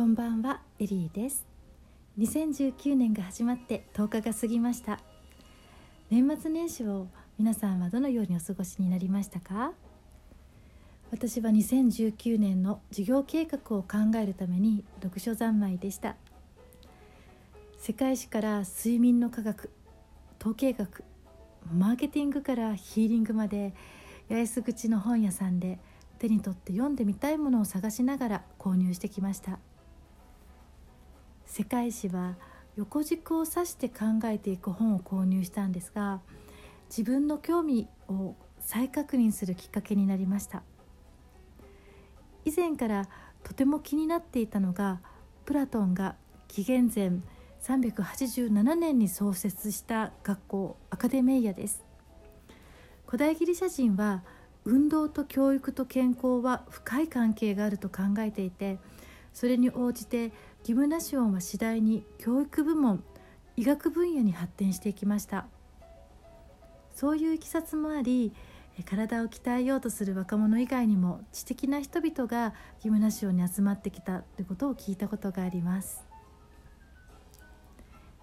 こんばんはエリーです。2019年が始まって10日が過ぎました。年末年始を皆さんはどのようにお過ごしになりましたか？私は2019年の事業計画を考えるために読書三昧でした。世界史から睡眠の科学統計学マーケティングからヒーリングまで八重洲口の本屋さんで手に取って読んでみたいものを探しながら購入してきました。世界史は横軸を指して考えていく本を購入したんですが自分の興味を再確認するきっかけになりました。以前からとても気になっていたのがプラトンが紀元前387年に創設した学校アカデメイアです。古代ギリシャ人は運動と教育と健康は深い関係があると考えていてそれに応じてギムナシオンは次第に教育部門医学分野に発展していきました。そういういきさつもあり体を鍛えようとする若者以外にも知的な人々がギムナシオンに集まってきたということを聞いたことがあります。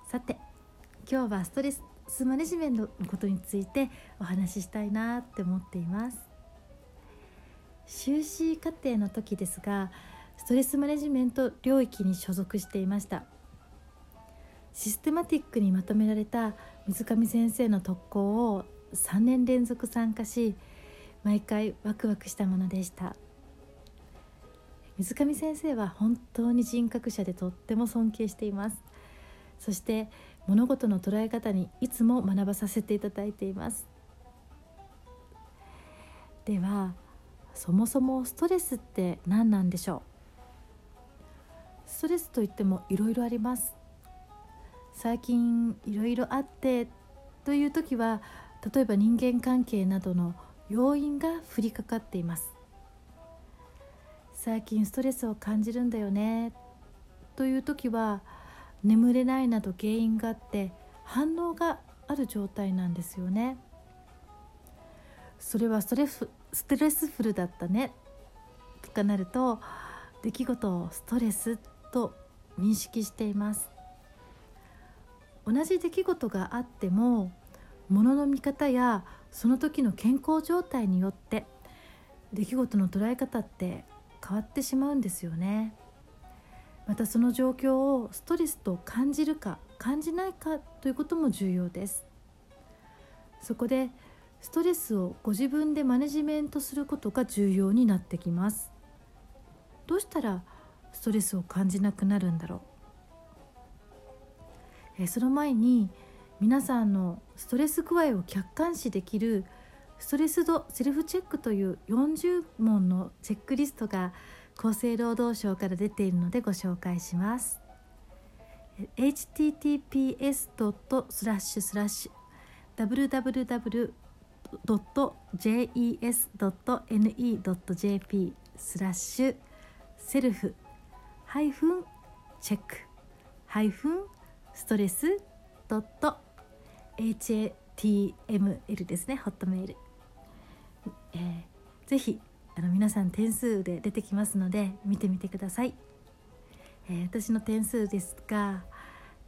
さて今日はストレスマネジメントのことについてお話ししたいなって思っています。修士課程の時ですがストレスマネジメント領域に所属していました。システマティックにまとめられた水上先生の特攻を3年連続参加し毎回ワクワクしたものでした。水上先生は本当に人格者でとっても尊敬しています。そして物事の捉え方にいつも学ばさせていただいています。ではそもそもストレスって何なんでしょう？ストレスといってもいろいろあります。最近いろいろあってという時は例えば人間関係などの要因が降りかかっています。最近ストレスを感じるんだよね。という時は眠れないなど原因があって反応がある状態なんですよね。それはストレスストレスフルだったね。とかなると出来事をストレスと認識しています。同じ出来事があっても物の見方やその時の健康状態によって出来事の捉え方って変わってしまうんですよね。またその状況をストレスと感じるか感じないかということも重要です。そこでストレスをご自分でマネジメントすることが重要になってきます。どうしたらストレスを感じなくなるんだろう、えその前に皆さんのストレス具合を客観視できるストレス度セルフチェックという40問のチェックリストが厚生労働省から出ているのでご紹介します。https. スラッシュスラッシュ www.jes.ne.jp スラッシュセルフハイフンチェック。ハイフンストレスドット。HATML ですねホットメール、えー、ぜひあの皆さん点数で出てきますので見てみてください、えー、私の点数ですが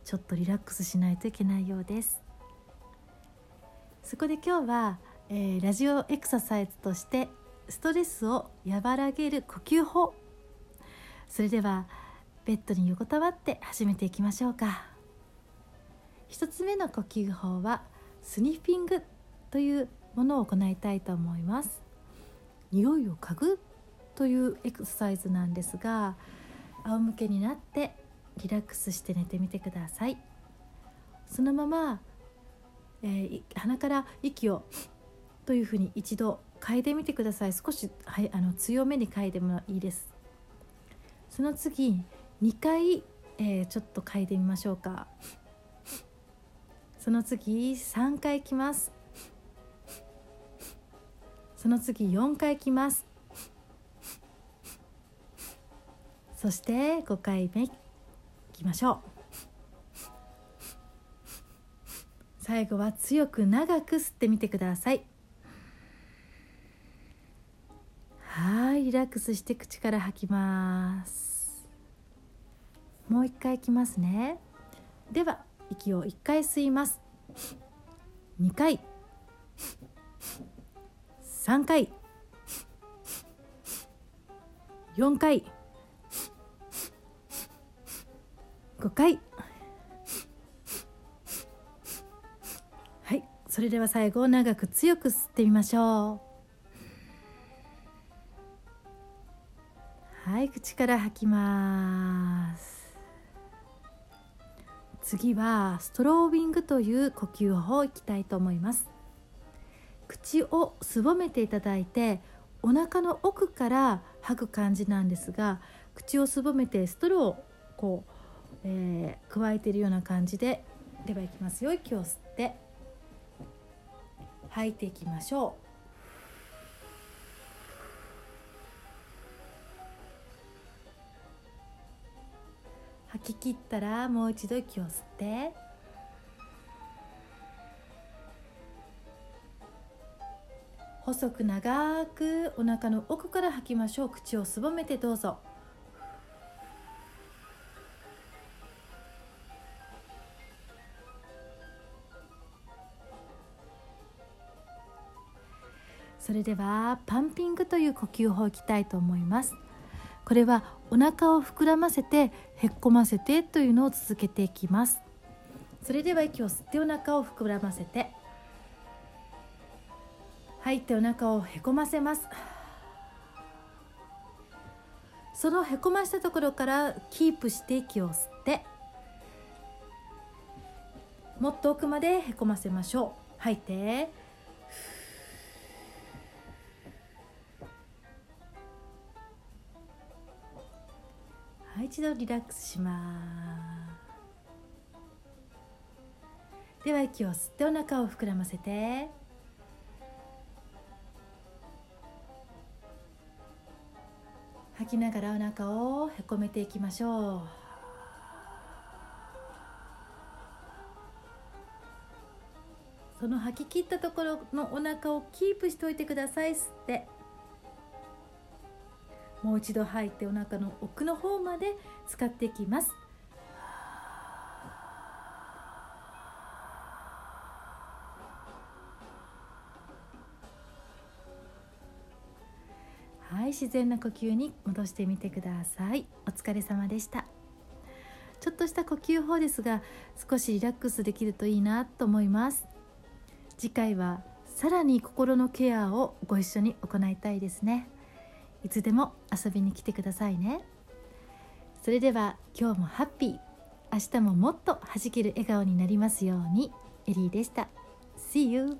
ちょっとリラックスしないといけないようです。そこで今日は、えー、ラジオエクササイズとしてストレスを和らげる呼吸法それではベッドに横たわって始めていきましょうか。1つ目の呼吸法はスニッフィングというものを行いたいと思います。匂いを嗅ぐというエクササイズなんですが仰向けになってリラックスして寝てみてください。そのまま、えー、鼻から息をというふうに一度嗅いでみてください。少し、はい、あの強めに嗅いでもいいです。その次2回、えー、ちょっと嗅いでみましょうか。その次3回きます。その次4回きます。そして5回目いきましょう。最後は強く長く吸ってみてください。はいリラックスして口から吐きます。もう一回いきますね。では息を1回吸います。2回。3回。4回。5回。はい。それでは最後長く強く吸ってみましょう。はい。口から吐きます。次はストロービングという呼吸法をいきたいと思います。口をすぼめていただいてお腹の奥から吐く感じなんですが口をすぼめてストローをこう、えー、加えているような感じでではいきますよ。息を吸って吐いていきましょう。吐き切ったらもう一度息を吸って。細く長くお腹の奥から吐きましょう。口をすぼめてどうぞ。それではパンピングという呼吸法をいきたいと思います。これはお腹を膨らませてへっこませてというのを続けていきます。それでは息を吸ってお腹を膨らませて。吐いてお腹をへこませます。そのへこましたところからキープして息を吸ってもっと奥までへこませましょう。吐いて。はい一度リラックスします。では息を吸ってお腹を膨らませて。吐きながらお腹をへこめていきましょう。その吐き切ったところのお腹をキープしておいてください。吸って。もう一度吐いてお腹の奥の方まで使っていきます。はい自然な呼吸に戻してみてください。お疲れ様でした。ちょっとした呼吸法ですが少しリラックスできるといいなと思います。次回はさらに心のケアをご一緒に行いたいですね。いつでも遊びに来てくださいね。それでは今日もハッピー。明日ももっと弾ける笑顔になりますように。エリーでした。See you!